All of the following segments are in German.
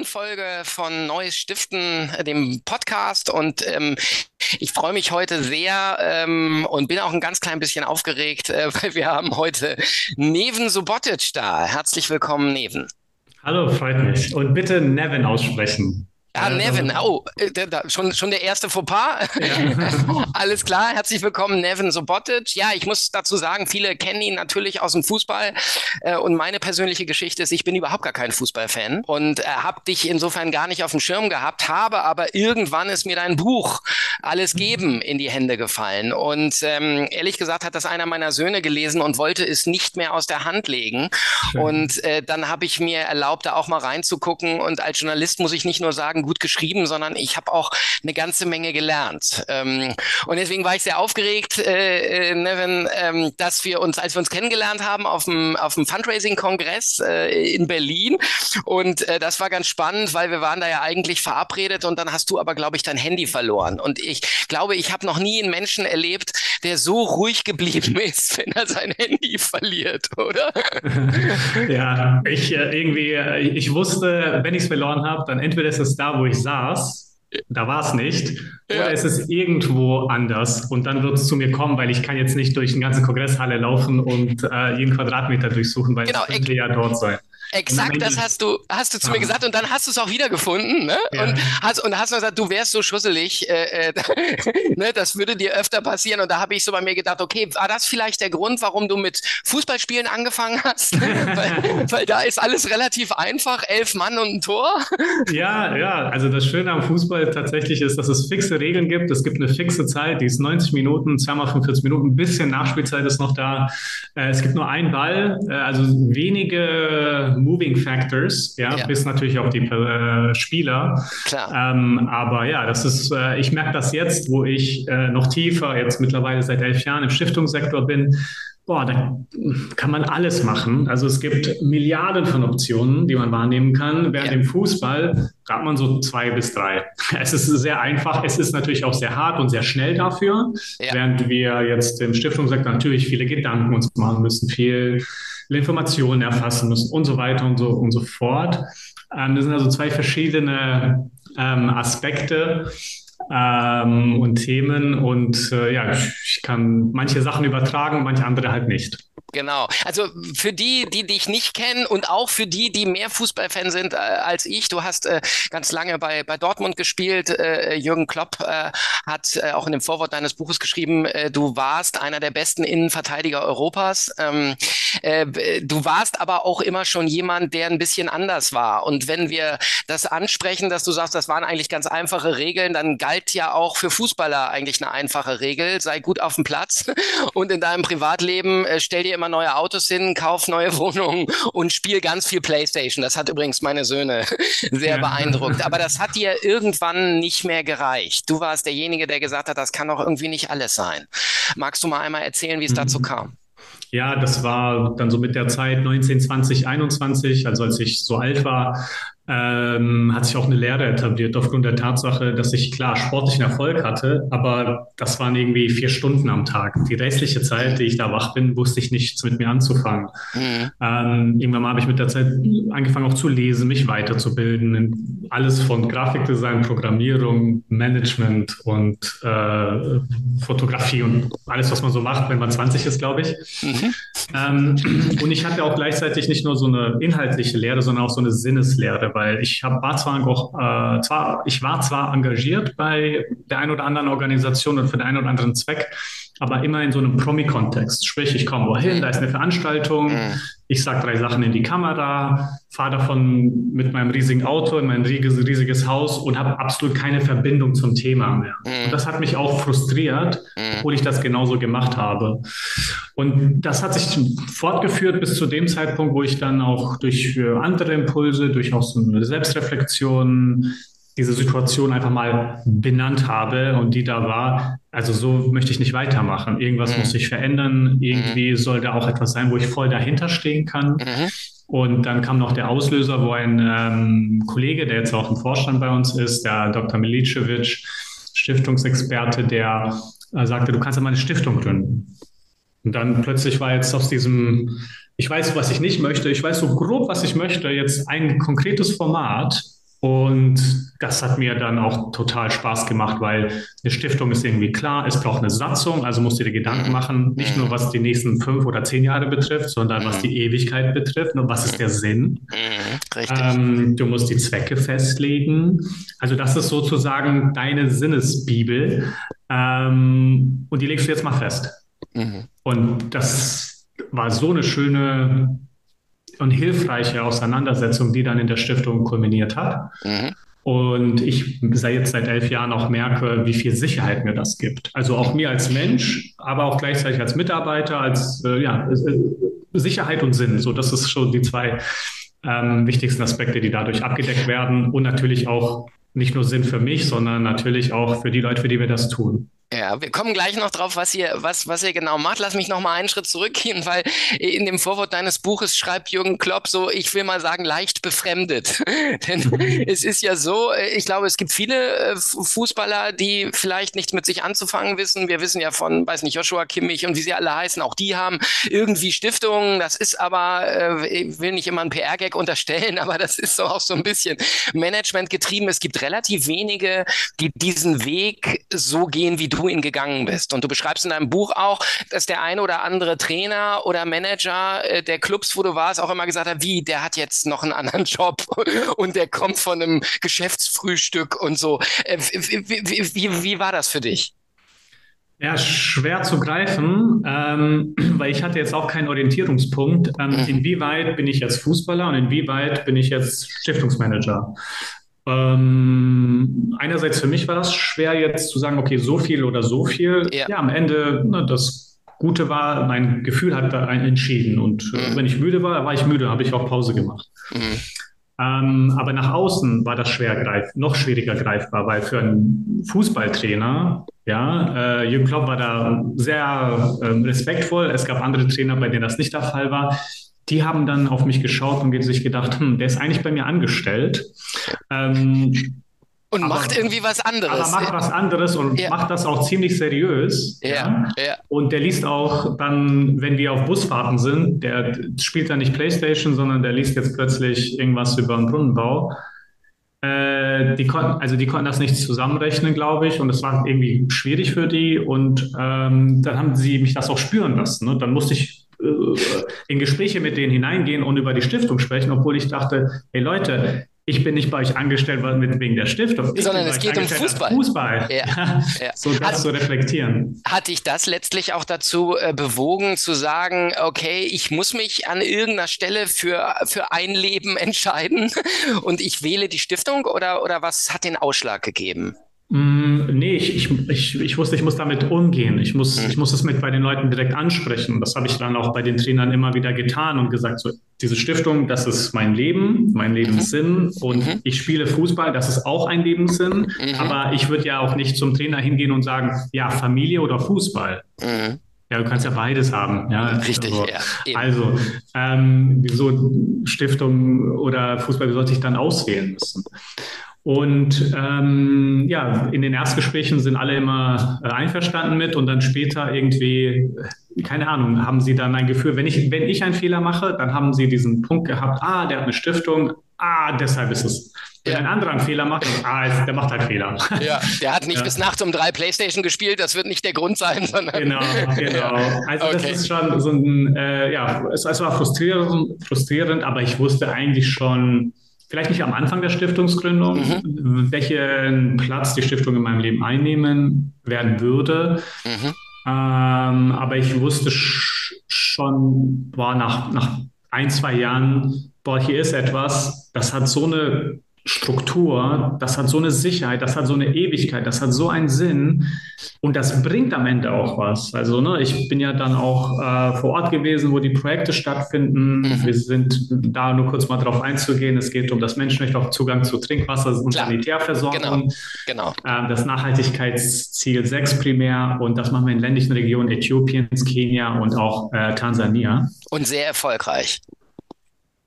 neuen Folge von Neues Stiften, äh, dem Podcast. Und ähm, ich freue mich heute sehr ähm, und bin auch ein ganz klein bisschen aufgeregt, äh, weil wir haben heute Neven Subotic da. Herzlich willkommen, Neven. Hallo, freut mich. Und bitte Nevin aussprechen. Ah, Nevin, oh, schon, schon der erste Fauxpas. Ja. Alles klar, herzlich willkommen, Nevin Sobotic. Ja, ich muss dazu sagen, viele kennen ihn natürlich aus dem Fußball. Äh, und meine persönliche Geschichte ist, ich bin überhaupt gar kein Fußballfan und äh, habe dich insofern gar nicht auf dem Schirm gehabt, habe aber irgendwann ist mir dein Buch Alles geben in die Hände gefallen. Und ähm, ehrlich gesagt hat das einer meiner Söhne gelesen und wollte es nicht mehr aus der Hand legen. Schön. Und äh, dann habe ich mir erlaubt, da auch mal reinzugucken. Und als Journalist muss ich nicht nur sagen, gut geschrieben, sondern ich habe auch eine ganze Menge gelernt. Ähm, und deswegen war ich sehr aufgeregt, äh, äh, Nevin, ähm, dass wir uns, als wir uns kennengelernt haben auf dem, auf dem Fundraising-Kongress äh, in Berlin. Und äh, das war ganz spannend, weil wir waren da ja eigentlich verabredet und dann hast du aber, glaube ich, dein Handy verloren. Und ich glaube, ich habe noch nie einen Menschen erlebt, der so ruhig geblieben ist, wenn er sein Handy verliert, oder? ja, ich äh, irgendwie, äh, ich wusste, wenn ich es verloren habe, dann entweder ist es da, wo ich saß, da war es nicht. Ja. Oder es ist irgendwo anders und dann wird es zu mir kommen, weil ich kann jetzt nicht durch eine ganze Kongresshalle laufen und äh, jeden Quadratmeter durchsuchen, weil genau, es könnte ja dort sein. Exakt, das hast du, hast du zu mir gesagt und dann hast du es auch wiedergefunden ne? Ja. und hast und hast gesagt, du wärst so schusselig, äh, äh, ne? das würde dir öfter passieren und da habe ich so bei mir gedacht, okay, war das vielleicht der Grund, warum du mit Fußballspielen angefangen hast? weil, weil, da ist alles relativ einfach, elf Mann und ein Tor. ja, ja, also das Schöne am Fußball tatsächlich ist, dass es fixe Regeln gibt. Es gibt eine fixe Zeit, die ist 90 Minuten, zweimal 45 Minuten, ein bisschen Nachspielzeit ist noch da. Äh, es gibt nur einen Ball, äh, also wenige Moving Factors, ja, ja. bis natürlich auch die äh, Spieler. Klar. Ähm, aber ja, das ist, äh, ich merke das jetzt, wo ich äh, noch tiefer, jetzt mittlerweile seit elf Jahren im Stiftungssektor bin. Boah, da kann man alles machen. Also es gibt Milliarden von Optionen, die man wahrnehmen kann. Während ja. im Fußball hat man so zwei bis drei. Es ist sehr einfach. Es ist natürlich auch sehr hart und sehr schnell dafür. Ja. Während wir jetzt im Stiftungssektor natürlich viele Gedanken uns machen müssen, viel Informationen erfassen müssen und so weiter und so und so fort. Ähm, das sind also zwei verschiedene ähm, Aspekte ähm, und Themen und äh, ja, ich kann manche Sachen übertragen, manche andere halt nicht. Genau. Also für die, die dich nicht kennen und auch für die, die mehr Fußballfan sind äh, als ich. Du hast äh, ganz lange bei, bei Dortmund gespielt. Äh, Jürgen Klopp äh, hat äh, auch in dem Vorwort deines Buches geschrieben, äh, du warst einer der besten Innenverteidiger Europas. Ähm, du warst aber auch immer schon jemand, der ein bisschen anders war. Und wenn wir das ansprechen, dass du sagst, das waren eigentlich ganz einfache Regeln, dann galt ja auch für Fußballer eigentlich eine einfache Regel. Sei gut auf dem Platz und in deinem Privatleben stell dir immer neue Autos hin, kauf neue Wohnungen und spiel ganz viel Playstation. Das hat übrigens meine Söhne sehr ja. beeindruckt. Aber das hat dir irgendwann nicht mehr gereicht. Du warst derjenige, der gesagt hat, das kann doch irgendwie nicht alles sein. Magst du mal einmal erzählen, wie es mhm. dazu kam? Ja, das war dann so mit der Zeit 19, 20, 21, also als ich so alt war, ähm, hat sich auch eine Lehre etabliert aufgrund der Tatsache, dass ich klar sportlichen Erfolg hatte, aber das waren irgendwie vier Stunden am Tag. Die restliche Zeit, die ich da wach bin, wusste ich nichts mit mir anzufangen. Mhm. Ähm, irgendwann mal habe ich mit der Zeit angefangen auch zu lesen, mich weiterzubilden, alles von Grafikdesign, Programmierung, Management und äh, Fotografie und alles, was man so macht, wenn man 20 ist, glaube ich. Mhm. Ähm, und ich hatte auch gleichzeitig nicht nur so eine inhaltliche Lehre, sondern auch so eine Sinneslehre, weil ich hab, war zwar auch, äh, zwar, ich war zwar engagiert bei der einen oder anderen Organisation und für den einen oder anderen Zweck, aber immer in so einem Promi-Kontext. Sprich, ich komme wohin, da ist eine Veranstaltung, ich sage drei Sachen in die Kamera, fahre davon mit meinem riesigen Auto in mein riesiges, riesiges Haus und habe absolut keine Verbindung zum Thema mehr. Und das hat mich auch frustriert, obwohl ich das genauso gemacht habe. Und das hat sich fortgeführt bis zu dem Zeitpunkt, wo ich dann auch durch andere Impulse, durch auch so eine Selbstreflexion, diese Situation einfach mal benannt habe und die da war, also so möchte ich nicht weitermachen. Irgendwas mhm. muss sich verändern. Irgendwie mhm. soll da auch etwas sein, wo ich voll dahinter stehen kann. Mhm. Und dann kam noch der Auslöser, wo ein ähm, Kollege, der jetzt auch im Vorstand bei uns ist, der Dr. Milicevic, Stiftungsexperte, der äh, sagte, du kannst ja mal eine Stiftung gründen. Und dann plötzlich war jetzt aus diesem ich weiß, was ich nicht möchte, ich weiß so grob, was ich möchte, jetzt ein konkretes Format. Und das hat mir dann auch total Spaß gemacht, weil eine Stiftung ist irgendwie klar, es braucht eine Satzung, also musst du dir Gedanken mhm. machen, nicht nur was die nächsten fünf oder zehn Jahre betrifft, sondern was mhm. die Ewigkeit betrifft und was ist der Sinn. Ähm, du musst die Zwecke festlegen. Also das ist sozusagen deine Sinnesbibel ähm, und die legst du jetzt mal fest. Mhm. Und das war so eine schöne und hilfreiche Auseinandersetzung, die dann in der Stiftung kulminiert hat. Mhm. Und ich sei jetzt seit elf Jahren auch merke, wie viel Sicherheit mir das gibt. Also auch mir als Mensch, aber auch gleichzeitig als Mitarbeiter, als äh, ja, äh, Sicherheit und Sinn. So, das ist schon die zwei ähm, wichtigsten Aspekte, die dadurch abgedeckt werden. Und natürlich auch nicht nur Sinn für mich, sondern natürlich auch für die Leute, für die wir das tun. Ja, wir kommen gleich noch drauf, was ihr, was, was ihr genau macht. Lass mich noch mal einen Schritt zurückgehen, weil in dem Vorwort deines Buches schreibt Jürgen Klopp so, ich will mal sagen, leicht befremdet. Denn es ist ja so, äh, ich glaube, es gibt viele äh, Fußballer, die vielleicht nichts mit sich anzufangen wissen. Wir wissen ja von, weiß nicht, Joshua Kimmich und wie sie alle heißen, auch die haben irgendwie Stiftungen. Das ist aber, äh, ich will nicht immer einen PR-Gag unterstellen, aber das ist so auch so ein bisschen Management getrieben. Es gibt relativ wenige, die diesen Weg so gehen wie du du ihn gegangen bist. Und du beschreibst in deinem Buch auch, dass der eine oder andere Trainer oder Manager äh, der Clubs, wo du warst, auch immer gesagt hat, wie, der hat jetzt noch einen anderen Job und der kommt von einem Geschäftsfrühstück und so. Äh, wie, wie, wie, wie war das für dich? Ja, schwer zu greifen, ähm, weil ich hatte jetzt auch keinen Orientierungspunkt. Ähm, mhm. inwieweit bin ich jetzt Fußballer und inwieweit bin ich jetzt Stiftungsmanager? Ähm, einerseits für mich war das schwer jetzt zu sagen, okay, so viel oder so viel. Ja, ja am Ende, ne, das Gute war, mein Gefühl hat da entschieden. Und äh, mhm. wenn ich müde war, war ich müde, habe ich auch Pause gemacht. Mhm. Ähm, aber nach außen war das schwer greif, noch schwieriger greifbar, weil für einen Fußballtrainer, ja, äh, Jürgen Klopp war da sehr äh, respektvoll. Es gab andere Trainer, bei denen das nicht der Fall war die haben dann auf mich geschaut und sich gedacht, hm, der ist eigentlich bei mir angestellt. Ähm, und aber, macht irgendwie was anderes. Aber macht was anderes und ja. macht das auch ziemlich seriös. Ja, ja. Und der liest auch dann, wenn wir auf Busfahrten sind, der spielt dann nicht Playstation, sondern der liest jetzt plötzlich irgendwas über einen Brunnenbau. Äh, die konnten, also die konnten das nicht zusammenrechnen, glaube ich, und es war irgendwie schwierig für die. Und ähm, dann haben sie mich das auch spüren lassen. Ne? Dann musste ich in Gespräche mit denen hineingehen und über die Stiftung sprechen, obwohl ich dachte, hey Leute, ich bin nicht bei euch angestellt wegen der Stiftung, ich sondern es geht um Fußball. Fußball. Ja, ja. So das hat, zu reflektieren. Hat dich das letztlich auch dazu äh, bewogen, zu sagen, okay, ich muss mich an irgendeiner Stelle für, für ein Leben entscheiden und ich wähle die Stiftung oder, oder was hat den Ausschlag gegeben? Mm, nee, ich, ich, ich, ich wusste, ich muss damit umgehen. Ich muss, mhm. ich muss es mit bei den Leuten direkt ansprechen. Das habe ich dann auch bei den Trainern immer wieder getan und gesagt, so, diese Stiftung, das ist mein Leben, mein Lebenssinn mhm. und mhm. ich spiele Fußball, das ist auch ein Lebenssinn. Aber ich würde ja auch nicht zum Trainer hingehen und sagen, ja, Familie oder Fußball. Ja, du kannst ja beides haben. Ja, Richtig, also, ja. Also, ähm, wieso Stiftung oder Fußball, wie sollte ich dann auswählen müssen? Und ähm, ja, in den Erstgesprächen sind alle immer äh, einverstanden mit und dann später irgendwie, keine Ahnung, haben sie dann ein Gefühl, wenn ich, wenn ich einen Fehler mache, dann haben sie diesen Punkt gehabt, ah, der hat eine Stiftung, ah, deshalb ist es. Wenn ja. ein anderer einen Fehler macht, ah, der macht halt Fehler. Ja, der hat nicht ja. bis nachts um drei Playstation gespielt, das wird nicht der Grund sein, sondern. Genau, genau. Also okay. das ist schon so ein, äh, ja, es, es war frustrierend, frustrierend, aber ich wusste eigentlich schon, vielleicht nicht am Anfang der Stiftungsgründung, mhm. welchen Platz die Stiftung in meinem Leben einnehmen werden würde. Mhm. Ähm, aber ich wusste schon, boah, nach, nach ein, zwei Jahren, boah, hier ist etwas, das hat so eine Struktur, das hat so eine Sicherheit, das hat so eine Ewigkeit, das hat so einen Sinn und das bringt am Ende auch was. Also ne, ich bin ja dann auch äh, vor Ort gewesen, wo die Projekte stattfinden. Mhm. Wir sind da nur kurz mal drauf einzugehen. Es geht um das Menschenrecht auf Zugang zu Trinkwasser und Klar. Sanitärversorgung. Genau. genau. Äh, das Nachhaltigkeitsziel 6 primär und das machen wir in ländlichen Regionen Äthiopiens, Kenia und auch äh, Tansania. Und sehr erfolgreich.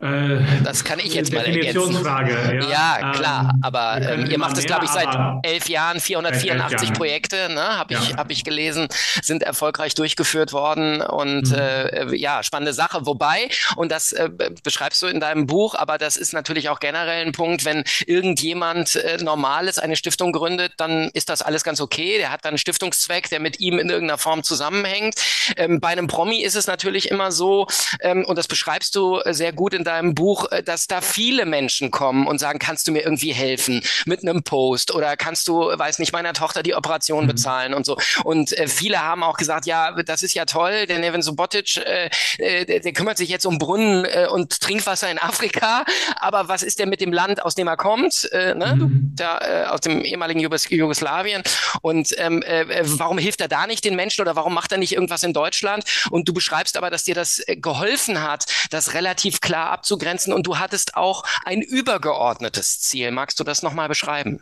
Äh, das kann ich jetzt mal ergänzen. Ja, ja klar, ähm, aber ähm, ihr macht es, glaube ich, seit elf Jahren, 484 Jahren. Projekte, ne, habe ich, ja. hab ich gelesen, sind erfolgreich durchgeführt worden und mhm. äh, ja, spannende Sache. Wobei, und das äh, beschreibst du in deinem Buch, aber das ist natürlich auch generell ein Punkt, wenn irgendjemand äh, Normales eine Stiftung gründet, dann ist das alles ganz okay. Der hat dann einen Stiftungszweck, der mit ihm in irgendeiner Form zusammenhängt. Ähm, bei einem Promi ist es natürlich immer so, ähm, und das beschreibst du sehr gut in deinem deinem Buch, äh, dass da viele Menschen kommen und sagen, kannst du mir irgendwie helfen mit einem Post oder kannst du, weiß nicht, meiner Tochter die Operation mhm. bezahlen und so. Und äh, viele haben auch gesagt, ja, das ist ja toll, der Nevin Subotic, äh, äh, der, der, kümmert sich jetzt um Brunnen äh, und Trinkwasser in Afrika, aber was ist denn mit dem Land, aus dem er kommt, äh, ne? Mhm. da, aus dem ehemaligen Jugos Jugoslawien und ähm, äh, warum hilft er da nicht den Menschen oder warum macht er nicht irgendwas in Deutschland? Und du beschreibst aber, dass dir das geholfen hat, das relativ klar abzugrenzen und du hattest auch ein übergeordnetes Ziel. Magst du das nochmal beschreiben?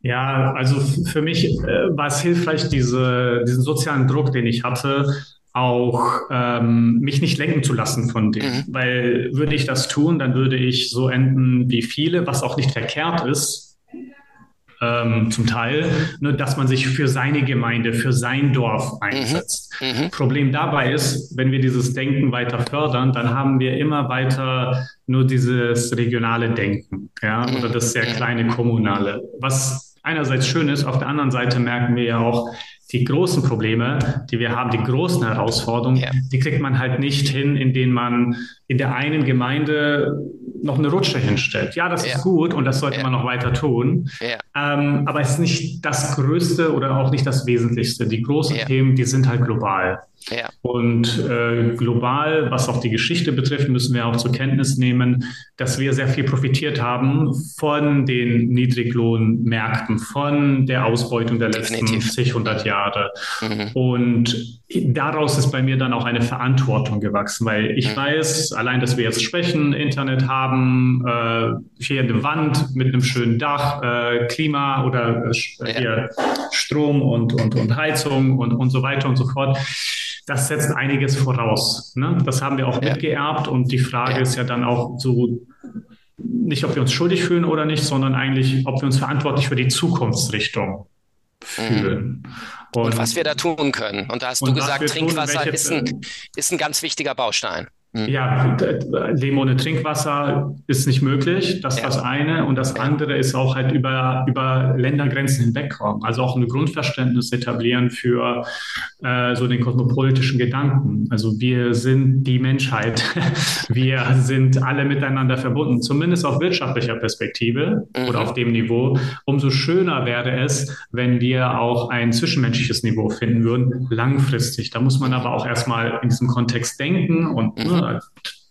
Ja, also für mich äh, war es hilfreich, diese, diesen sozialen Druck, den ich hatte, auch ähm, mich nicht lenken zu lassen von dem. Mhm. Weil würde ich das tun, dann würde ich so enden wie viele, was auch nicht verkehrt ist, ähm, zum Teil, ne, dass man sich für seine Gemeinde, für sein Dorf mhm. einsetzt. Mhm. Problem dabei ist, wenn wir dieses Denken weiter fördern, dann haben wir immer weiter nur dieses regionale Denken, ja, mhm. oder das sehr mhm. kleine kommunale. Was einerseits schön ist, auf der anderen Seite merken wir ja auch, die großen Probleme, die wir haben, die großen Herausforderungen, ja. die kriegt man halt nicht hin, indem man in der einen Gemeinde noch eine Rutsche hinstellt. Ja, das ja. ist gut und das sollte ja. man noch weiter tun. Ja. Ähm, aber es ist nicht das Größte oder auch nicht das Wesentlichste. Die großen Themen, die sind halt global. Und äh, global, was auch die Geschichte betrifft, müssen wir auch zur Kenntnis nehmen, dass wir sehr viel profitiert haben von den Niedriglohnmärkten, von der Ausbeutung der Definitiv. letzten zig, hundert Jahre. Mhm. Und daraus ist bei mir dann auch eine Verantwortung gewachsen, weil ich mhm. weiß, allein, dass wir jetzt sprechen, Internet haben, äh, hier eine Wand mit einem schönen Dach, äh, Klima oder äh, hier Strom und, und, und Heizung und, und so weiter und so fort das setzt einiges voraus. Ne? Das haben wir auch ja. mitgeerbt und die Frage ja. ist ja dann auch so, nicht ob wir uns schuldig fühlen oder nicht, sondern eigentlich, ob wir uns verantwortlich für die Zukunftsrichtung fühlen. Mhm. Und, und, was wir da tun können. Und da hast du gesagt, Trinkwasser tun, welche, ist, ein, ist ein ganz wichtiger Baustein. Mhm. Ja, Leben ohne Trinkwasser ist nicht möglich. Das ist ja. das eine. Und das andere ist auch halt über, über Ländergrenzen hinwegkommen. Also auch ein Grundverständnis etablieren für äh, so den kosmopolitischen Gedanken. Also wir sind die Menschheit. wir sind alle miteinander verbunden, zumindest auf wirtschaftlicher Perspektive mhm. oder auf dem Niveau. Umso schöner wäre es, wenn wir auch ein zwischenmenschliches Niveau finden würden, langfristig. Da muss man aber auch erstmal in diesem Kontext denken und mhm. Ne,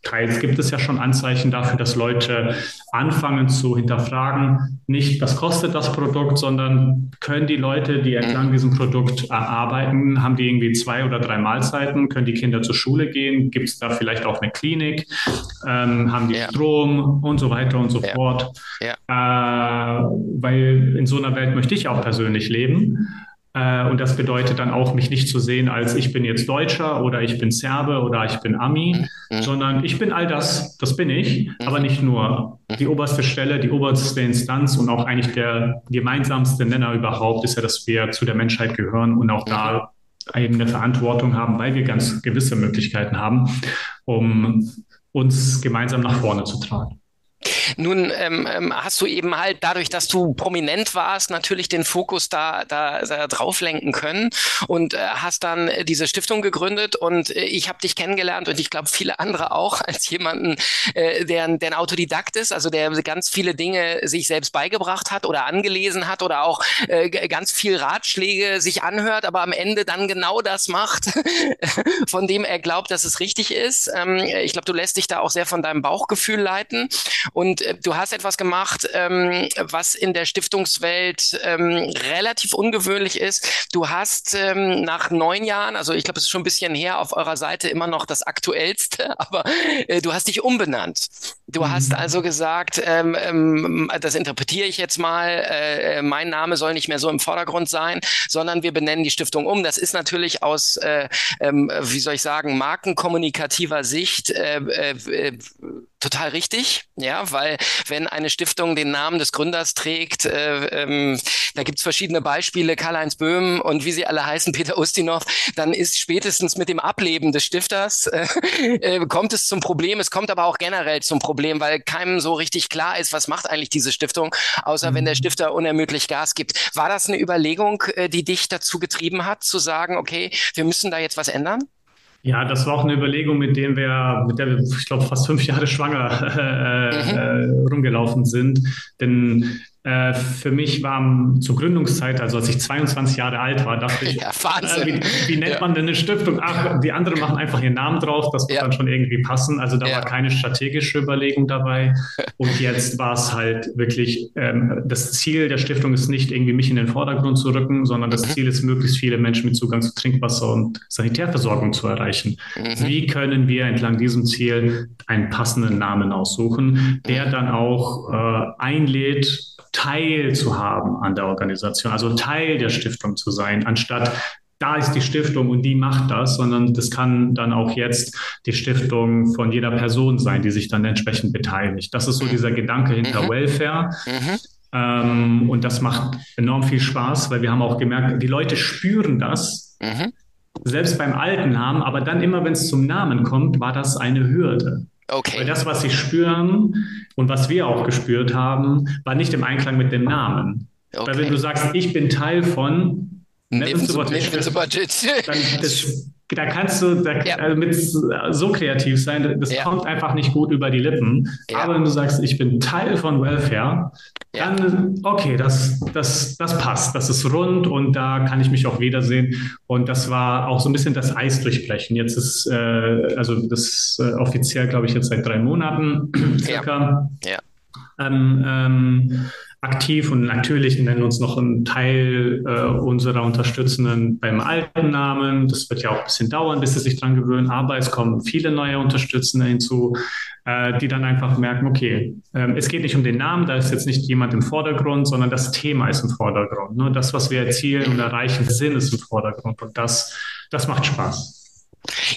teils gibt es ja schon Anzeichen dafür, dass Leute anfangen zu hinterfragen, nicht was kostet das Produkt, sondern können die Leute, die entlang diesem Produkt arbeiten, haben die irgendwie zwei oder drei Mahlzeiten, können die Kinder zur Schule gehen, gibt es da vielleicht auch eine Klinik, ähm, haben die ja. Strom und so weiter und so ja. fort. Ja. Äh, weil in so einer Welt möchte ich auch persönlich leben. Äh, und das bedeutet dann auch, mich nicht zu sehen als ich bin jetzt Deutscher oder ich bin Serbe oder ich bin Ami, mhm. sondern ich bin all das, das bin ich, mhm. aber nicht nur. Die oberste Stelle, die oberste Instanz und auch eigentlich der gemeinsamste Nenner überhaupt ist ja, dass wir zu der Menschheit gehören und auch da eben eine Verantwortung haben, weil wir ganz gewisse Möglichkeiten haben, um uns gemeinsam nach vorne zu tragen. Nun ähm, ähm, hast du eben halt dadurch, dass du prominent warst, natürlich den Fokus da, da, da drauf lenken können und äh, hast dann äh, diese Stiftung gegründet und äh, ich habe dich kennengelernt und ich glaube viele andere auch als jemanden, äh, der, der ein Autodidakt ist, also der ganz viele Dinge sich selbst beigebracht hat oder angelesen hat oder auch äh, ganz viel Ratschläge sich anhört, aber am Ende dann genau das macht, von dem er glaubt, dass es richtig ist. Ähm, ich glaube, du lässt dich da auch sehr von deinem Bauchgefühl leiten und äh, du hast etwas gemacht, ähm, was in der Stiftungswelt ähm, relativ ungewöhnlich ist. Du hast ähm, nach neun Jahren, also ich glaube, es ist schon ein bisschen her, auf eurer Seite immer noch das aktuellste, aber äh, du hast dich umbenannt. Du mhm. hast also gesagt, ähm, ähm, das interpretiere ich jetzt mal, äh, mein Name soll nicht mehr so im Vordergrund sein, sondern wir benennen die Stiftung um. Das ist natürlich aus, äh, ähm, wie soll ich sagen, markenkommunikativer Sicht äh, äh, total richtig, ja, weil wenn eine Stiftung den Namen des Gründers trägt, äh, ähm, da gibt's verschiedene Beispiele, Karl-Heinz Böhm und wie sie alle heißen, Peter Ustinov, dann ist spätestens mit dem Ableben des Stifters äh, äh, kommt es zum Problem. Es kommt aber auch generell zum Problem, weil keinem so richtig klar ist, was macht eigentlich diese Stiftung, außer mhm. wenn der mhm. Stifter unermüdlich Gas gibt. War das eine Überlegung, äh, die dich dazu getrieben hat, zu sagen, okay, wir müssen da jetzt was ändern? Ja, das war auch eine Überlegung, mit der wir, mit der wir, ich glaube, fast fünf Jahre schwanger äh, mhm. äh, rumgelaufen sind. Denn äh, für mich war zur Gründungszeit, also als ich 22 Jahre alt war, dachte ich, ja, äh, wie, wie, nennt ja. man denn eine Stiftung? Ach, die anderen machen einfach ihren Namen drauf, das wird ja. dann schon irgendwie passen. Also da war keine strategische Überlegung dabei. Und jetzt war es halt wirklich, ähm, das Ziel der Stiftung ist nicht irgendwie mich in den Vordergrund zu rücken, sondern das mhm. Ziel ist, möglichst viele Menschen mit Zugang zu Trinkwasser und Sanitärversorgung zu erreichen. Mhm. Wie können wir entlang diesem Ziel einen passenden Namen aussuchen, der mhm. dann auch äh, einlädt, Teil zu haben an der Organisation, also Teil der Stiftung zu sein, anstatt da ist die Stiftung und die macht das, sondern das kann dann auch jetzt die Stiftung von jeder Person sein, die sich dann entsprechend beteiligt. Das ist so dieser Gedanke hinter mhm. Welfare. Mhm. Ähm, und das macht enorm viel Spaß, weil wir haben auch gemerkt, die Leute spüren das, mhm. selbst beim alten Namen, aber dann immer, wenn es zum Namen kommt, war das eine Hürde. Okay. Weil das, was sie spüren und was wir auch gespürt haben, war nicht im Einklang mit dem Namen. Okay. Weil wenn du sagst, ich bin Teil von Neben's Budget, dann das, da kannst du da, ja. also mit so kreativ sein, das ja. kommt einfach nicht gut über die Lippen. Ja. Aber wenn du sagst, ich bin Teil von Welfare, dann okay, das, das, das passt, das ist rund und da kann ich mich auch wiedersehen. Und das war auch so ein bisschen das Eis durchbrechen. Jetzt ist, äh, also das äh, offiziell, glaube ich, jetzt seit drei Monaten circa. Ja. Ähm, ähm, aktiv und natürlich nennen uns noch einen Teil äh, unserer Unterstützenden beim alten Namen. Das wird ja auch ein bisschen dauern, bis sie sich dran gewöhnen. Aber es kommen viele neue Unterstützende hinzu, äh, die dann einfach merken, okay, äh, es geht nicht um den Namen, da ist jetzt nicht jemand im Vordergrund, sondern das Thema ist im Vordergrund. Ne? Das, was wir erzielen und erreichen, Sinn ist im Vordergrund. Und das, das macht Spaß.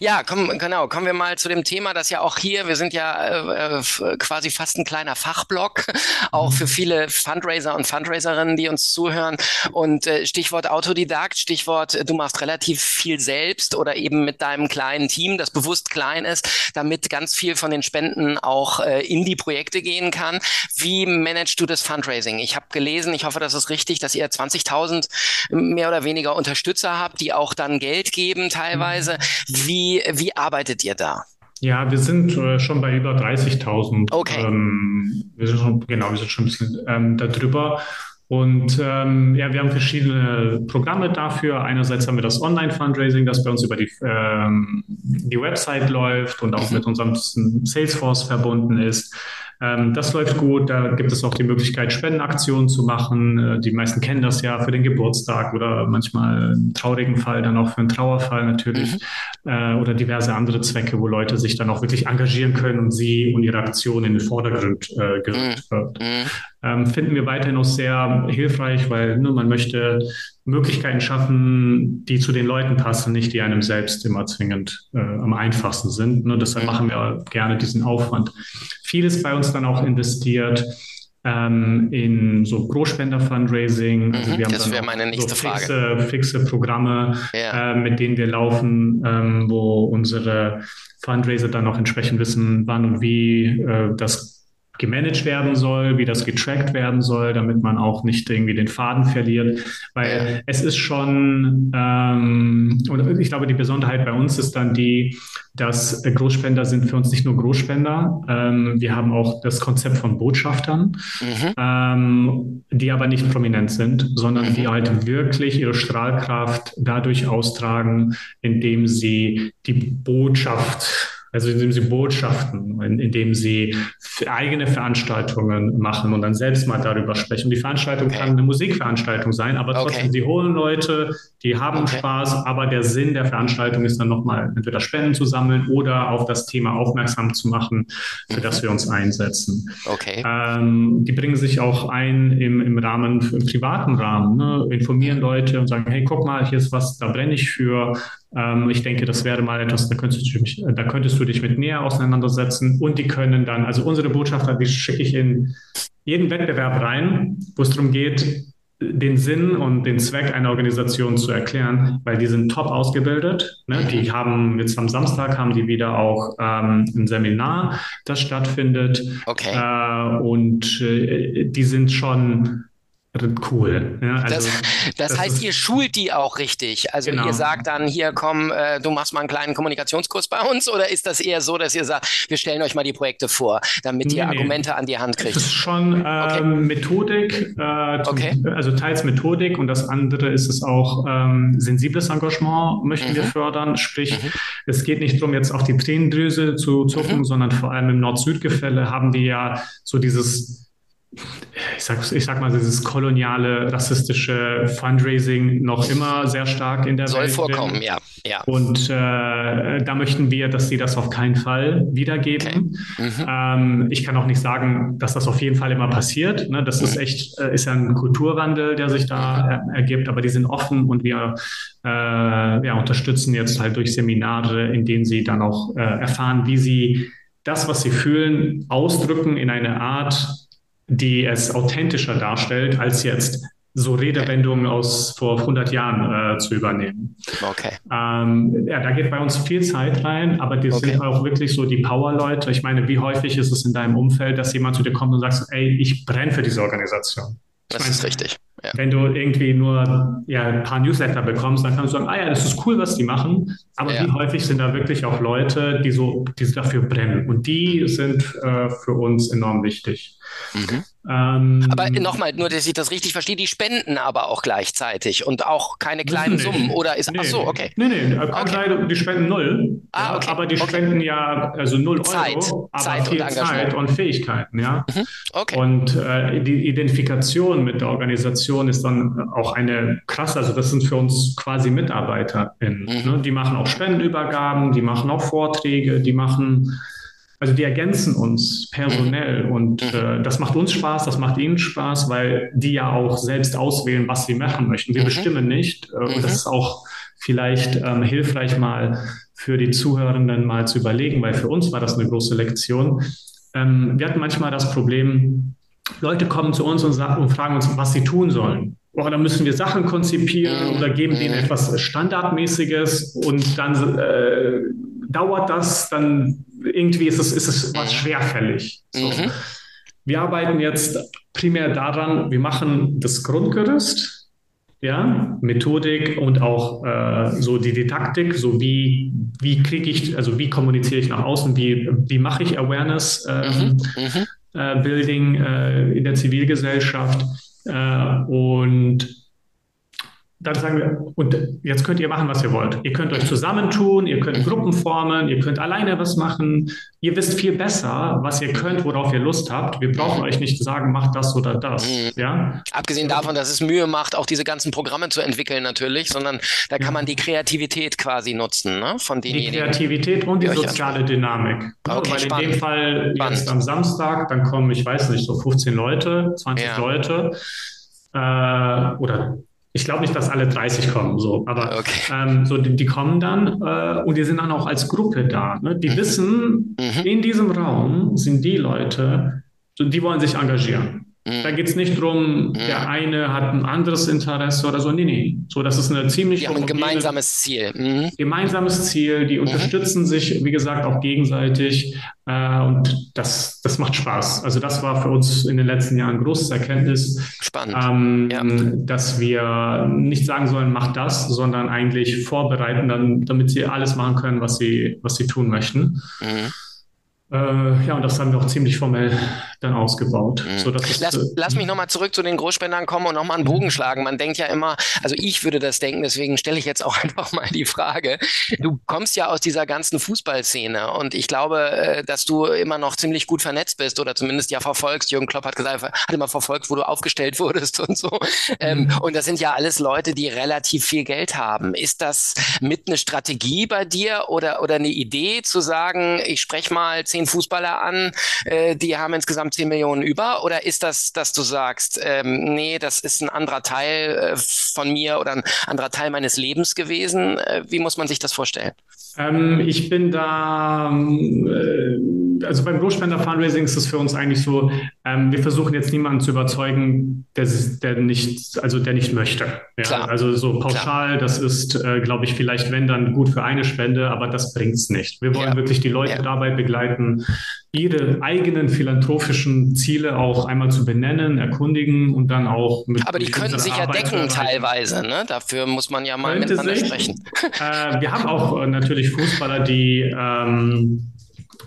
Ja, komm, genau. Kommen wir mal zu dem Thema, das ja auch hier, wir sind ja äh, quasi fast ein kleiner Fachblock, auch für mhm. viele Fundraiser und Fundraiserinnen, die uns zuhören. Und äh, Stichwort Autodidakt, Stichwort, du machst relativ viel selbst oder eben mit deinem kleinen Team, das bewusst klein ist, damit ganz viel von den Spenden auch äh, in die Projekte gehen kann. Wie managst du das Fundraising? Ich habe gelesen, ich hoffe, das ist richtig, dass ihr 20.000 mehr oder weniger Unterstützer habt, die auch dann Geld geben teilweise. Mhm. Wie, wie arbeitet ihr da? Ja, wir sind äh, schon bei über 30.000. Okay. Ähm, wir sind schon, genau, wir sind schon ein bisschen ähm, darüber. Und ähm, ja, wir haben verschiedene Programme dafür. Einerseits haben wir das Online-Fundraising, das bei uns über die, ähm, die Website läuft und auch mhm. mit unserem Salesforce verbunden ist. Ähm, das läuft gut. Da gibt es auch die Möglichkeit, Spendenaktionen zu machen. Äh, die meisten kennen das ja für den Geburtstag oder manchmal einen traurigen Fall, dann auch für einen Trauerfall natürlich mhm. Äh, oder diverse andere Zwecke, wo Leute sich dann auch wirklich engagieren können und sie und ihre Aktion in den Vordergrund äh, gerückt mhm. wird. Mhm ähm, finden wir weiterhin auch sehr hilfreich, weil ne, man möchte Möglichkeiten schaffen, die zu den Leuten passen, nicht die einem selbst immer zwingend äh, am einfachsten sind. Ne, deshalb machen wir gerne diesen Aufwand. Vieles bei uns dann auch investiert ähm, in so Großspender-Fundraising. Also mhm, wir haben das wäre meine nächste so fixe, Frage. fixe Programme, ja. äh, mit denen wir laufen, ähm, wo unsere Fundraiser dann auch entsprechend wissen, wann und wie äh, das gemanagt werden soll, wie das getrackt werden soll, damit man auch nicht irgendwie den Faden verliert. Weil es ist schon, ähm, und ich glaube, die Besonderheit bei uns ist dann die, dass Großspender sind für uns nicht nur Großspender. Ähm, wir haben auch das Konzept von Botschaftern, mhm. ähm, die aber nicht prominent sind, sondern mhm. die halt wirklich ihre Strahlkraft dadurch austragen, indem sie die Botschaft also indem sie Botschaften, indem sie eigene Veranstaltungen machen und dann selbst mal darüber sprechen. Und die Veranstaltung okay. kann eine Musikveranstaltung sein, aber trotzdem, okay. sie holen Leute, die haben okay. Spaß, aber der Sinn der Veranstaltung ist dann nochmal entweder Spenden zu sammeln oder auf das Thema aufmerksam zu machen, für mhm. das wir uns einsetzen. Okay. Ähm, die bringen sich auch ein im, im Rahmen, im privaten Rahmen, ne? informieren Leute und sagen, hey, guck mal, hier ist was, da brenne ich für, Ähm, ich denke, das wäre mal etwas, da könntest, du dich, da könntest du dich mit näher auseinandersetzen. Und die können dann, also unsere Botschafter, die schicke ich in jeden Wettbewerb rein, wo es darum geht, den Sinn und den Zweck einer Organisation zu erklären, weil die sind top ausgebildet. Ne? Die haben jetzt am Samstag haben die wieder auch ähm, ein Seminar, das stattfindet. Okay. Äh, und äh, die sind schon cool. Ja, also, das, das, das heißt, ihr schult die auch richtig. Also genau. ihr sagt dann, hier komm, äh, du machst mal einen kleinen Kommunikationskurs bei uns oder ist das eher so, dass ihr sagt, wir stellen euch mal die Projekte vor, damit nee, ihr Argumente an die Hand kriegt? Das ist schon äh, okay. Methodik, äh, zum, okay. also teils Methodik und das andere ist es auch ähm, sensibles Engagement möchten mhm. wir fördern. Sprich, mhm. es geht nicht darum, jetzt auf die Tränendrüse zu zucken, mhm. sondern vor allem im Nord-Süd-Gefälle haben wir ja so dieses ich sag, ich sag mal, dieses koloniale, rassistische Fundraising noch immer sehr stark in der Soll Welt. Soll vorkommen, ja, ja. Und äh, da möchten wir, dass sie das auf keinen Fall wiedergeben. Okay. Mhm. Ähm, ich kann auch nicht sagen, dass das auf jeden Fall immer passiert. Ne? Das mhm. ist echt, äh, ist ja ein Kulturwandel, der sich da äh, ergibt, aber die sind offen und wir äh, ja, unterstützen jetzt halt durch Seminare, in denen sie dann auch äh, erfahren, wie sie das, was sie fühlen, ausdrücken in eine Art, die es authentischer darstellt, als jetzt so Redewendungen aus vor 100 Jahren äh, zu übernehmen. Okay. Ähm, ja, da geht bei uns viel Zeit rein, aber die okay. sind auch wirklich so die Power-Leute. Ich meine, wie häufig ist es in deinem Umfeld, dass jemand zu dir kommt und sagt, ey, ich brenne für diese Organisation. Das meine, ist richtig. Ja. Wenn du irgendwie nur ja, ein paar Newsletter bekommst, dann kannst du sagen, ah ja, das ist cool, was die machen. Aber ja. wie häufig sind da wirklich auch Leute, die so, die dafür brennen? Und die sind äh, für uns enorm wichtig. Mhm. Ähm, aber nochmal, nur dass ich das richtig verstehe, die spenden aber auch gleichzeitig und auch keine kleinen Summen oder ist nee, ach so, okay. Nee, nee, okay. die spenden null. Ah, okay. aber die okay. spenden ja also null Zeit, Euro, aber Zeit viel und Zeit und Fähigkeiten, ja. Mhm. Okay. Und äh, die Identifikation mit der Organisation ist dann auch eine krasse, also das sind für uns quasi MitarbeiterInnen. Mhm. Ne? Die machen auch Spendenübergaben, die machen auch Vorträge, die machen also die ergänzen uns personell mhm. und mhm. äh, das macht uns Spaß, das macht ihnen Spaß, weil die ja auch selbst auswählen, was sie machen möchten. Wir mhm. bestimmen nicht äh, und das ist auch vielleicht ähm, hilfreich mal für die Zuhörenden mal zu überlegen, weil für uns war das eine große Lektion. Ähm, wir hatten manchmal das Problem, Leute kommen zu uns und, sagen, und fragen uns, was sie tun sollen. Oder müssen wir Sachen konzipieren oder geben denen etwas Standardmäßiges und dann äh, dauert das, dann irgendwie ist es, ist es was schwerfällig. So. Mhm. Wir arbeiten jetzt primär daran, wir machen das Grundgerüst, ja, Methodik und auch äh, so die Didaktik, so wie, wie kriege ich, also wie kommuniziere ich nach außen, wie, wie mache ich Awareness äh, mhm. Mhm. Äh, Building äh, in der Zivilgesellschaft äh, und dann sagen wir, und jetzt könnt ihr machen, was ihr wollt. Ihr könnt euch zusammentun, ihr könnt Gruppen formen, ihr könnt alleine was machen. Ihr wisst viel besser, was ihr könnt, worauf ihr Lust habt. Wir brauchen euch nicht sagen, macht das oder das. Mhm. Ja? Abgesehen davon, dass es Mühe macht, auch diese ganzen Programme zu entwickeln natürlich, sondern da kann ja. man die Kreativität quasi nutzen, ne? Von denjenigen. Die Kreativität und die soziale Dynamik. Okay, Weil spannend. in dem Fall spannend. jetzt am Samstag, dann kommen, ich weiß nicht, so 15 Leute, 20 ja. Leute äh, oder ich glaube nicht, dass alle 30 kommen, so, aber okay. ähm, so die, die, kommen dann äh, und die sind dann auch als Gruppe da. Ne? Die mhm. wissen, mhm. in diesem Raum sind die Leute, die wollen sich engagieren. Mhm. Da geht es nicht darum, mhm. der eine hat ein anderes Interesse oder so. Nee, nee. So, das ist eine ziemlich. Die haben ein gemeinsames Ziel. Mhm. Gemeinsames Ziel. Die mhm. unterstützen sich, wie gesagt, auch gegenseitig. Äh, und das, das macht Spaß. Also, das war für uns in den letzten Jahren ein großes Erkenntnis. Spannend. Ähm, ja. Dass wir nicht sagen sollen, mach das, sondern eigentlich vorbereiten, dann, damit sie alles machen können, was sie, was sie tun möchten. Mhm. Äh, ja, und das haben wir auch ziemlich formell dann ausgebaut. Mhm. So, ist, lass, äh, lass mich nochmal zurück zu den Großspendern kommen und nochmal einen Bogen mhm. schlagen. Man denkt ja immer, also ich würde das denken, deswegen stelle ich jetzt auch einfach mal die Frage. Du kommst ja aus dieser ganzen Fußballszene und ich glaube, äh, dass du immer noch ziemlich gut vernetzt bist oder zumindest ja verfolgst. Jürgen Klopp hat gesagt, hat immer verfolgt, wo du aufgestellt wurdest und so. Ähm, mhm. und das sind ja alles Leute, die relativ viel Geld haben. Ist das mit eine Strategie bei dir oder, oder eine Idee zu sagen, ich spreche mal zehn zehn Fußballer an, äh, die haben insgesamt zehn Millionen über? Oder ist das, dass du sagst, ähm, nee, das ist ein anderer Teil äh, von mir oder ein anderer Teil meines Lebens gewesen? Äh, wie muss man sich das vorstellen? Ähm, ich bin da, äh, also beim Großspender Fundraising ist es für uns eigentlich so, ähm, wir versuchen jetzt niemanden zu überzeugen, der, der nicht, also der nicht möchte. Ja? Also so pauschal, Klar. das ist, äh, glaube ich, vielleicht wenn dann gut für eine Spende, aber das bringt es nicht. Wir wollen ja. wirklich die Leute ja. dabei begleiten, ihre eigenen philanthropischen Ziele auch einmal zu benennen, erkundigen und dann auch mit. Aber die könnten sich ja decken teilweise, ne? Dafür muss man ja mal miteinander sich. sprechen. Äh, wir haben auch äh, natürlich Fußballer, die ähm,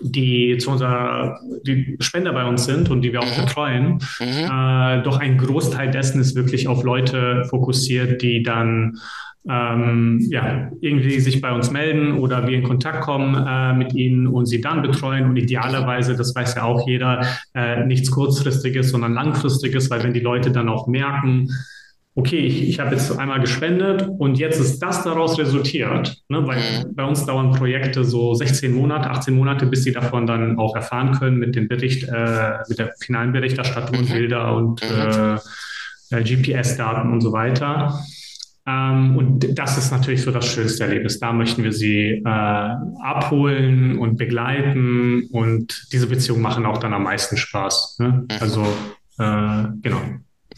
die zu unserer, die Spender bei uns sind und die wir auch mhm. betreuen, mhm. Äh, doch ein Großteil dessen ist wirklich auf Leute fokussiert, die dann ähm, ja, irgendwie sich bei uns melden oder wir in Kontakt kommen äh, mit ihnen und sie dann betreuen und idealerweise, das weiß ja auch jeder, äh, nichts kurzfristiges, sondern langfristiges, weil wenn die Leute dann auch merken, okay, ich, ich habe jetzt einmal gespendet und jetzt ist das daraus resultiert, ne, weil mhm. bei uns dauern Projekte so 16 Monate, 18 Monate, bis sie davon dann auch erfahren können mit dem Bericht, äh, mit der finalen Berichterstattung und mhm. Bilder und mhm. äh, GPS-Daten und so weiter. Ähm, und das ist natürlich so das schönste Erlebnis. Da möchten wir sie äh, abholen und begleiten und diese Beziehungen machen auch dann am meisten Spaß. Ne? Also äh, genau.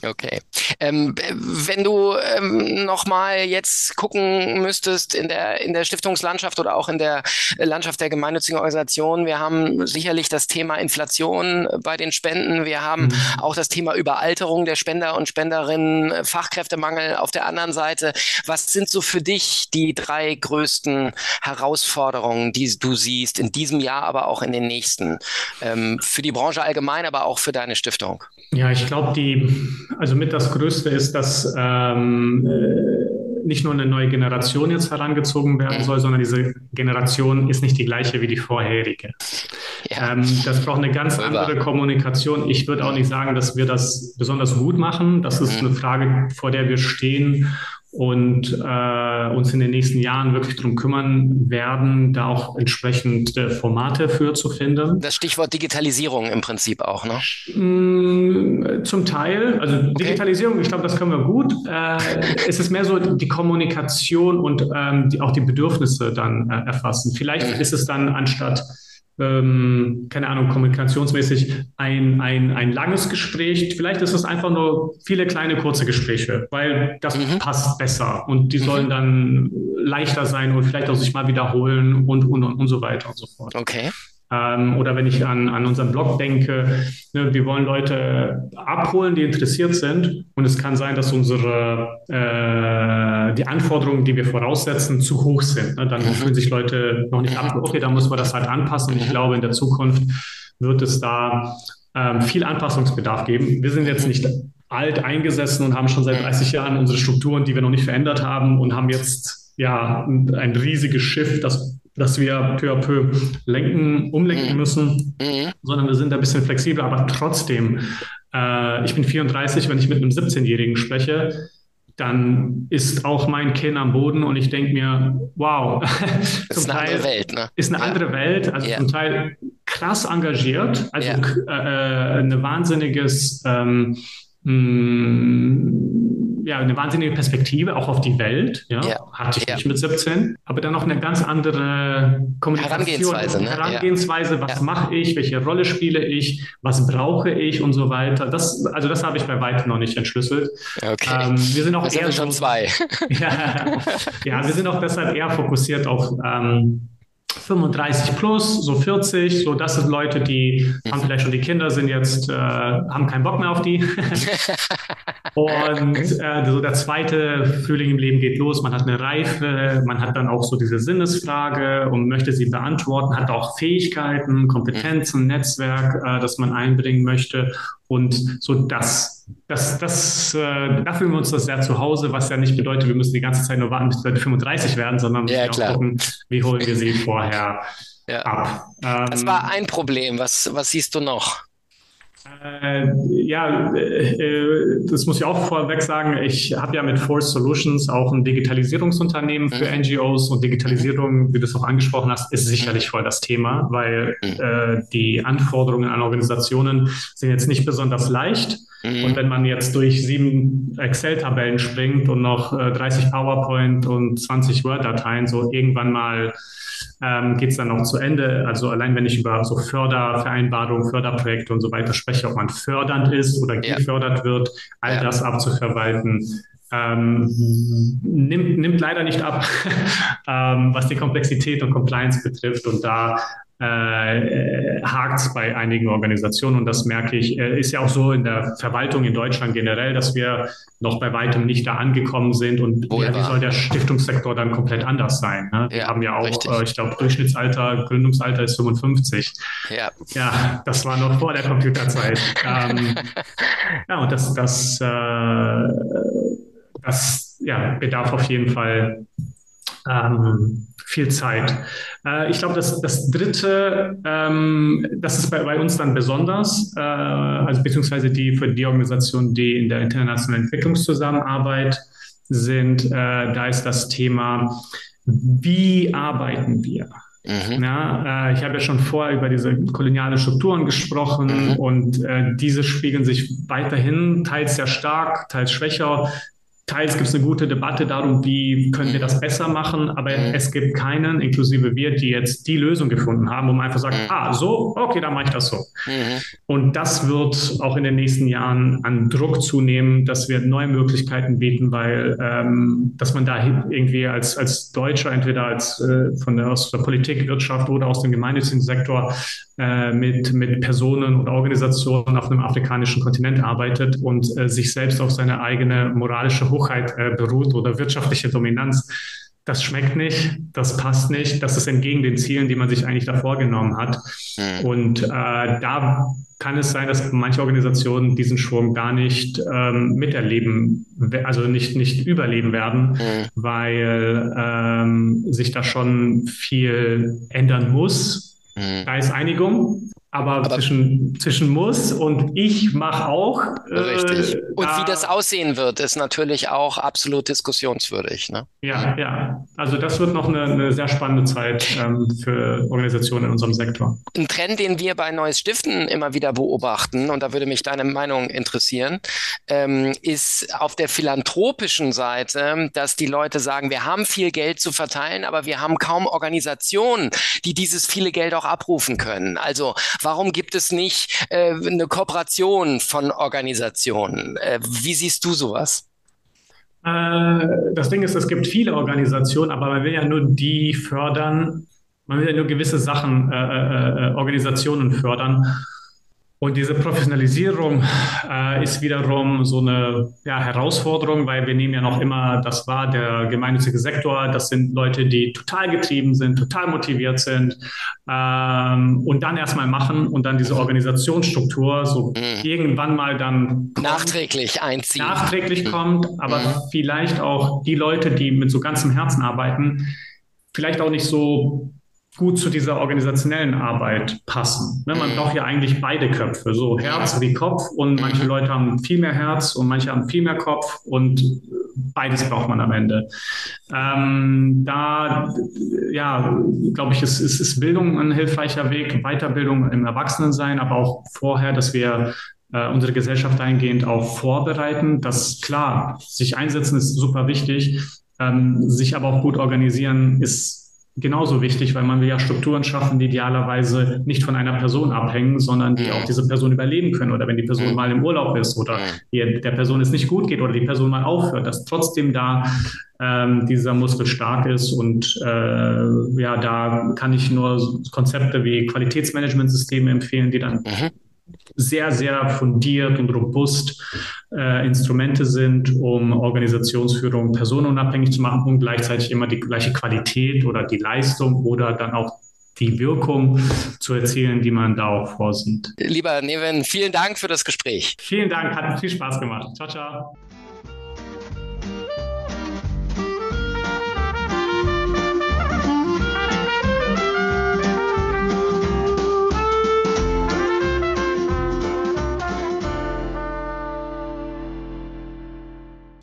Okay. Ähm, wenn du ähm, nochmal jetzt gucken müsstest in der, in der Stiftungslandschaft oder auch in der Landschaft der gemeinnützigen Organisationen, wir haben sicherlich das Thema Inflation bei den Spenden, wir haben mhm. auch das Thema Überalterung der Spender und Spenderinnen, Fachkräftemangel auf der anderen Seite. Was sind so für dich die drei größten Herausforderungen, die du siehst in diesem Jahr, aber auch in den nächsten? Ähm, für die Branche allgemein, aber auch für deine Stiftung? Ja, ich glaube, die also mit das Größte ist, dass ähm, äh, nicht nur eine neue Generation jetzt herangezogen werden soll, sondern diese Generation ist nicht die gleiche wie die vorherige. Ja. Ähm, das braucht eine ganz andere Kommunikation. Ich würde auch nicht sagen, dass wir das besonders gut machen. Das ist mhm. eine Frage, vor der wir stehen und äh, uns in den nächsten Jahren wirklich darum kümmern werden, da auch entsprechende Formate für zu finden. Das Stichwort Digitalisierung im Prinzip auch, ne? Mm, zum Teil. Also okay. Digitalisierung, ich glaube, das können wir gut. Äh, es ist mehr so die Kommunikation und ähm, die, auch die Bedürfnisse dann äh, erfassen. Vielleicht mhm. ist es dann anstatt ähm, keine Ahnung, kommunikationsmäßig ein, ein, ein langes Gespräch. Vielleicht ist es einfach nur viele kleine, kurze Gespräche, weil das mhm. passt besser und die sollen mhm. dann leichter sein und vielleicht auch sich mal wiederholen und, und, und, und so weiter und so fort. Okay. Ähm, oder wenn ich an, an unseren Blog denke, ne, wir wollen Leute abholen, die interessiert sind. Und es kann sein, dass unsere äh, die Anforderungen, die wir voraussetzen, zu hoch sind. Ne? Dann mhm. fühlen sich Leute noch nicht ab. Okay, dann muss man das halt anpassen. Und ich mhm. glaube, in der Zukunft wird es da ähm, viel Anpassungsbedarf geben. Wir sind jetzt nicht alt eingesessen und haben schon seit 30 Jahren unsere Strukturen, die wir noch nicht verändert haben und haben jetzt ja ein riesiges Schiff, das dass wir peu à peu lenken, umlenken mhm. müssen, mhm. sondern wir sind ein bisschen flexibler, aber trotzdem, äh, ich bin 34, wenn ich mit einem 17-Jährigen spreche, dann ist auch mein Kinn am Boden und ich denke mir, wow, das ist eine Teil andere Welt, ne? Ist eine ja. andere Welt, also ja. zum Teil krass engagiert, also ja. äh, äh eine wahnsinniges ähm, hm, ja, eine wahnsinnige Perspektive auch auf die Welt, ja, ja. hatte ich ja. nicht mit 17, aber dann noch eine ganz andere Kommunikation, Herangehensweise, ne? Herangehensweise was mache ich, welche Rolle spiele ich, was brauche ich und so weiter. Das, also das habe ich bei weitem noch nicht entschlüsselt. Okay. Ähm, wir sind auch das eher schon zwei. ja, ja, wir sind auch deshalb eher fokussiert auf ähm, 35 plus, so 40, so das sind Leute, die mhm. haben vielleicht schon die Kinder, sind jetzt, äh, haben keinen Bock mehr auf die. und äh, so der zweite Frühling im Leben geht los, man hat eine Reife, man hat dann auch so diese Sinnesfrage und möchte sie beantworten, hat auch Fähigkeiten, Kompetenzen, Netzwerk, äh, das man einbringen möchte und so das, das, das, äh, da fühlen wir uns das sehr zu Hause, was ja nicht bedeutet, wir müssen die ganze Zeit nur warten, bis wir 35 werden, sondern ja, auch gucken, wie holen wir sie vorher ja. ab. Ähm, das war ein Problem. Was, was siehst du noch? Äh, ja, äh, das muss ich auch vorweg sagen. Ich habe ja mit Force Solutions auch ein Digitalisierungsunternehmen für mhm. NGOs und Digitalisierung, wie du es auch angesprochen hast, ist sicherlich voll das Thema, weil mhm. äh, die Anforderungen an Organisationen sind jetzt nicht besonders leicht. Mhm. Und wenn man jetzt durch sieben Excel-Tabellen springt und noch äh, 30 PowerPoint und 20 Word-Dateien, so irgendwann mal ähm, geht es dann noch zu Ende. Also allein wenn ich über so Fördervereinbarungen, Förderprojekte und so weiter spreche, ob man fördernd ist oder gefördert wird, all das abzuverwalten. Ähm, nimmt, nimmt leider nicht ab, ähm, was die Komplexität und Compliance betrifft. Und da äh, hakt es bei einigen Organisationen und das merke ich. Äh, ist ja auch so in der Verwaltung in Deutschland generell, dass wir noch bei weitem nicht da angekommen sind und ja, wie soll der Stiftungssektor dann komplett anders sein? Ne? Wir ja, haben ja auch, äh, ich glaube, Durchschnittsalter, Gründungsalter ist 55. Ja, ja das war noch vor der Computerzeit. ähm, ja, und das, das, äh, das ja, bedarf auf jeden Fall ähm, viel Zeit. Äh, ich glaube, das, das Dritte, ähm, das ist bei, bei, uns dann besonders, äh, also beziehungsweise die für die Organisationen, die in der internationalen Entwicklungszusammenarbeit sind, äh, da ist das Thema, wie arbeiten wir? Mhm. Ja, äh, ich habe ja schon vorher über diese kolonialen Strukturen gesprochen mhm. und äh, diese spiegeln sich weiterhin teils sehr stark, teils schwächer Teils gibt es eine gute Debatte darum, wie können wir das besser machen, aber mhm. es gibt keinen, inklusive wir, die jetzt die Lösung gefunden haben, wo man einfach sagt, mhm. ah, so, okay, dann mache ich das so. Mhm. Und das wird auch in den nächsten Jahren an Druck zunehmen, dass wir neue Möglichkeiten bieten, weil ähm, dass man da irgendwie als, als Deutscher, entweder als äh, von der, aus der Politik, Wirtschaft oder aus dem gemeinnützigen Sektor äh, mit, mit Personen und Organisationen auf einem afrikanischen Kontinent arbeitet und äh, sich selbst auf seine eigene moralische Hochheit äh, beruht oder wirtschaftliche Dominanz. Das schmeckt nicht, das passt nicht, das ist entgegen den Zielen, die man sich eigentlich da vorgenommen hat. Mhm. Und äh, da kann es sein, dass manche Organisationen diesen Schwung gar nicht ähm, miterleben, also nicht, nicht überleben werden, mhm. weil ähm, sich da schon viel ändern muss Mhm. Da ist Einigung. Aber, aber zwischen, zwischen muss und ich mache auch. Äh, richtig. und da, wie das aussehen wird, ist natürlich auch absolut diskussionswürdig. Ne? Ja, ja. Also das wird noch eine, eine sehr spannende Zeit ähm, für Organisationen in unserem Sektor. Ein Trend, den wir bei Neues Stiften immer wieder beobachten, und da würde mich deine Meinung interessieren, ähm, ist auf der philanthropischen Seite, dass die Leute sagen, wir haben viel Geld zu verteilen, aber wir haben kaum Organisationen, die dieses viele Geld auch abrufen können. Also Warum gibt es nicht äh, eine Kooperation von Organisationen? Äh, wie siehst du sowas? Äh, das Ding ist, es gibt viele Organisationen, aber man will ja nur die fördern, man will ja nur gewisse Sachen, äh, äh, Organisationen fördern. Und diese Professionalisierung äh, ist wiederum so eine ja, Herausforderung, weil wir nehmen ja noch immer, das war der gemeinnützige Sektor, das sind Leute, die total getrieben sind, total motiviert sind ähm, und dann erstmal machen und dann diese Organisationsstruktur so mhm. irgendwann mal dann kommt, nachträglich einziehen. Nachträglich mhm. kommt, aber mhm. vielleicht auch die Leute, die mit so ganzem Herzen arbeiten, vielleicht auch nicht so gut zu dieser organisationellen Arbeit passen. Ne, man braucht ja eigentlich beide Köpfe, so Herz wie Kopf und manche. Leute haben viel mehr Herz und manche haben viel mehr Kopf und beides braucht man am Ende. Ähm, da, ja, glaube ich, ist, ist, ist Bildung ein hilfreicher Weg, Weiterbildung im Erwachsenensein, aber auch vorher, dass wir äh, unsere Gesellschaft eingehend auch vorbereiten. Das klar, sich einsetzen ist super wichtig, ähm, sich aber auch gut organisieren ist genauso wichtig, weil man will ja Strukturen schaffen, die idealerweise nicht von einer Person abhängen, sondern die auch diese Person überleben können. Oder wenn die Person mal im Urlaub ist oder die, der Person es nicht gut geht oder die Person mal aufhört, dass trotzdem da ähm, dieser Muskel stark ist. Und äh, ja, da kann ich nur Konzepte wie Qualitätsmanagementsysteme empfehlen, die dann mhm sehr, sehr fundiert und robust äh, Instrumente sind, um Organisationsführung personenunabhängig zu machen und gleichzeitig immer die gleiche Qualität oder die Leistung oder dann auch die Wirkung zu erzielen, die man da auch vorsieht. Lieber Neven, vielen Dank für das Gespräch. Vielen Dank, hat viel Spaß gemacht. Ciao, ciao.